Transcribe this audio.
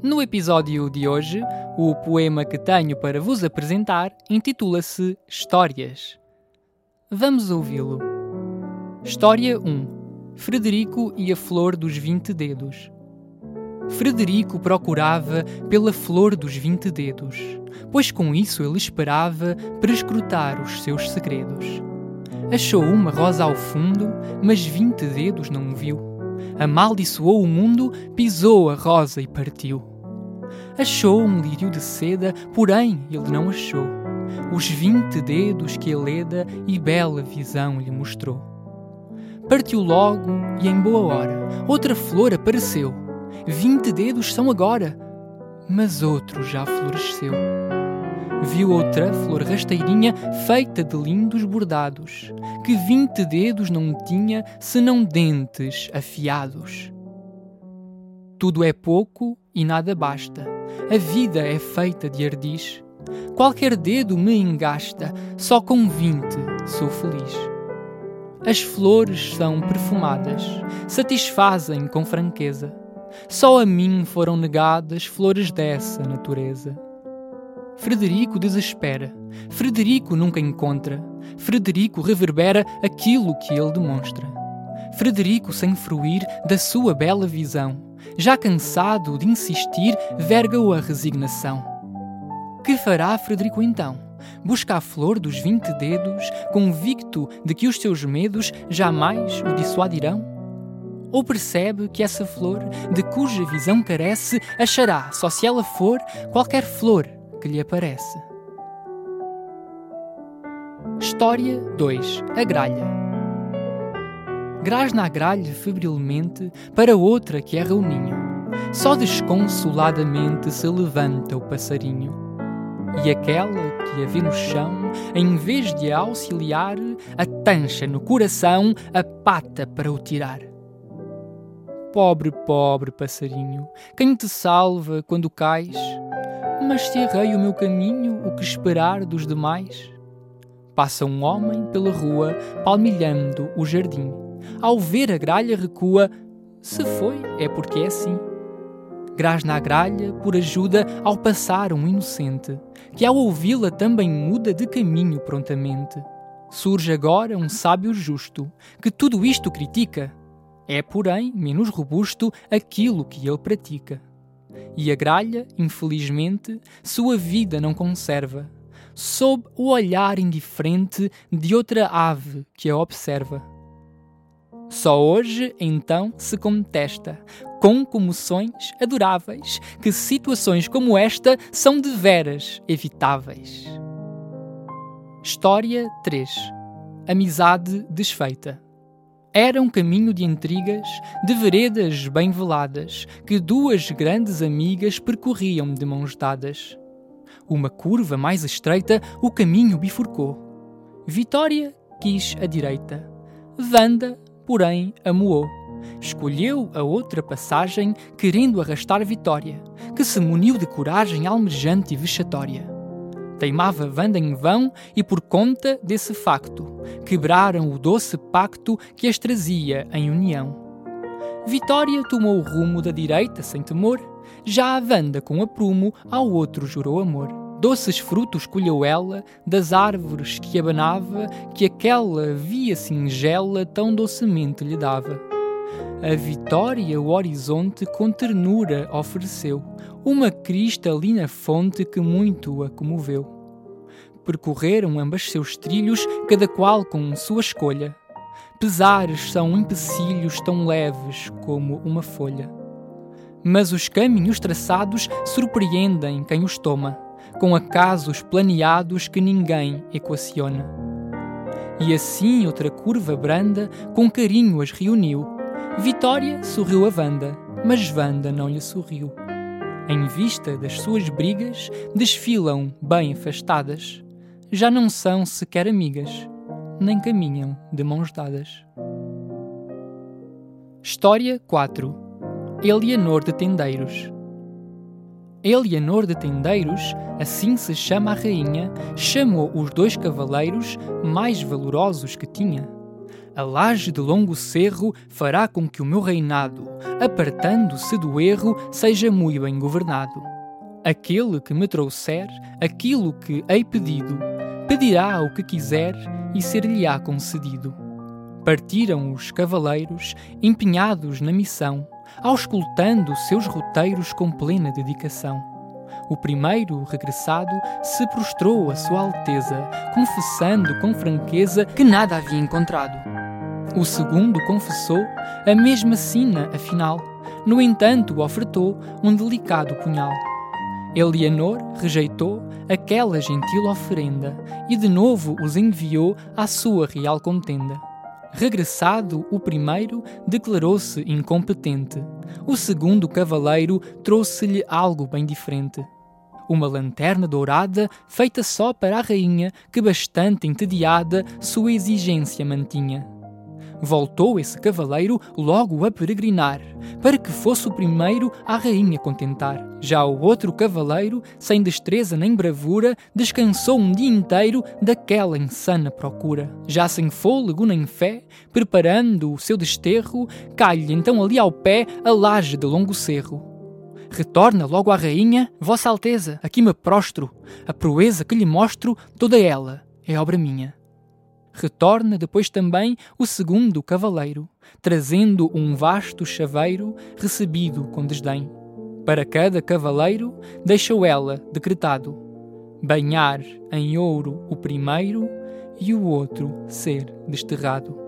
No episódio de hoje, o poema que tenho para vos apresentar intitula-se Histórias. Vamos ouvi-lo. História 1 Frederico e a Flor dos Vinte Dedos. Frederico procurava pela flor dos vinte dedos, pois com isso ele esperava prescrutar os seus segredos. Achou uma rosa ao fundo, mas vinte dedos não viu. Amaldiçoou o mundo, pisou a rosa e partiu. Achou um lírio de seda, porém ele não achou os vinte dedos que a leda e bela visão lhe mostrou. Partiu logo e em boa hora outra flor apareceu. Vinte dedos são agora, mas outro já floresceu viu outra flor rasteirinha feita de lindos bordados, que vinte dedos não tinha senão dentes afiados. Tudo é pouco e nada basta, a vida é feita de ardiz. Qualquer dedo me engasta, só com vinte sou feliz. As flores são perfumadas, satisfazem com franqueza. Só a mim foram negadas flores dessa natureza. Frederico desespera. Frederico nunca encontra. Frederico reverbera aquilo que ele demonstra. Frederico, sem fruir da sua bela visão, já cansado de insistir, verga-o a resignação. Que fará Frederico então? Busca a flor dos vinte dedos, convicto de que os seus medos jamais o dissuadirão? Ou percebe que essa flor, de cuja visão carece, achará, só se ela for, qualquer flor que lhe aparece. História 2 A Gralha Grasna a gralha febrilmente para outra que erra o ninho. Só desconsoladamente se levanta o passarinho. E aquela que a vê no chão, em vez de a auxiliar, atancha no coração a pata para o tirar. Pobre, pobre passarinho, quem te salva quando cais? Mas se errei o meu caminho, o que esperar dos demais? Passa um homem pela rua, palmilhando o jardim. Ao ver a gralha, recua. Se foi, é porque é assim. Grasna a gralha, por ajuda, ao passar um inocente, que ao ouvi-la também muda de caminho prontamente. Surge agora um sábio justo, que tudo isto critica. É, porém, menos robusto aquilo que ele pratica. E a gralha, infelizmente, sua vida não conserva, sob o olhar indiferente de outra ave que a observa. Só hoje, então, se contesta, com comoções adoráveis, que situações como esta são de veras evitáveis. História 3 Amizade desfeita era um caminho de intrigas, de veredas bem veladas, que duas grandes amigas percorriam de mãos dadas. Uma curva mais estreita o caminho bifurcou. Vitória quis a direita. Vanda, porém, amuou. Escolheu a outra passagem, querendo arrastar Vitória, que se muniu de coragem almejante e vexatória. Teimava Vanda em vão e por conta desse facto, quebraram o doce pacto que as trazia em união. Vitória tomou o rumo da direita sem temor, já a Vanda com aprumo ao outro jurou amor. Doces frutos colheu ela das árvores que abanava, que aquela via singela tão docemente lhe dava. A vitória o horizonte com ternura ofereceu, uma cristalina fonte que muito a comoveu. Percorreram ambas seus trilhos, cada qual com sua escolha. Pesares são empecilhos tão leves como uma folha. Mas os caminhos traçados surpreendem quem os toma, com acasos planeados que ninguém equaciona. E assim outra curva branda com carinho as reuniu Vitória sorriu a Wanda, mas Wanda não lhe sorriu. Em vista das suas brigas, desfilam bem afastadas. Já não são sequer amigas, nem caminham de mãos dadas. História 4 Elianor de Tendeiros Elianor de Tendeiros, assim se chama a rainha, chamou os dois cavaleiros mais valorosos que tinha. A laje de longo cerro fará com que o meu reinado, apartando-se do erro, seja muito bem governado. Aquele que me trouxer aquilo que hei pedido, pedirá o que quiser e ser-lhe-á concedido. Partiram os cavaleiros, empenhados na missão, auscultando seus roteiros com plena dedicação. O primeiro, regressado, se prostrou à Sua Alteza, confessando com franqueza que nada havia encontrado. O segundo confessou a mesma sina, afinal, no entanto, ofertou um delicado punhal. Elianor rejeitou aquela gentil oferenda e de novo os enviou à sua real contenda. Regressado o primeiro, declarou-se incompetente. O segundo cavaleiro trouxe-lhe algo bem diferente. Uma lanterna dourada, feita só para a rainha, que bastante entediada sua exigência mantinha. Voltou esse cavaleiro logo a peregrinar, para que fosse o primeiro a rainha contentar. Já o outro cavaleiro, sem destreza nem bravura, descansou um dia inteiro daquela insana procura. Já sem fôlego nem fé, preparando o seu desterro, cai-lhe então ali ao pé a laje de longo cerro. Retorna logo à rainha, Vossa Alteza, aqui me prostro, a proeza que lhe mostro, toda ela é obra minha. Retorna depois também o segundo cavaleiro, trazendo um vasto chaveiro recebido com desdém. Para cada cavaleiro deixou ela decretado banhar em ouro o primeiro e o outro ser desterrado.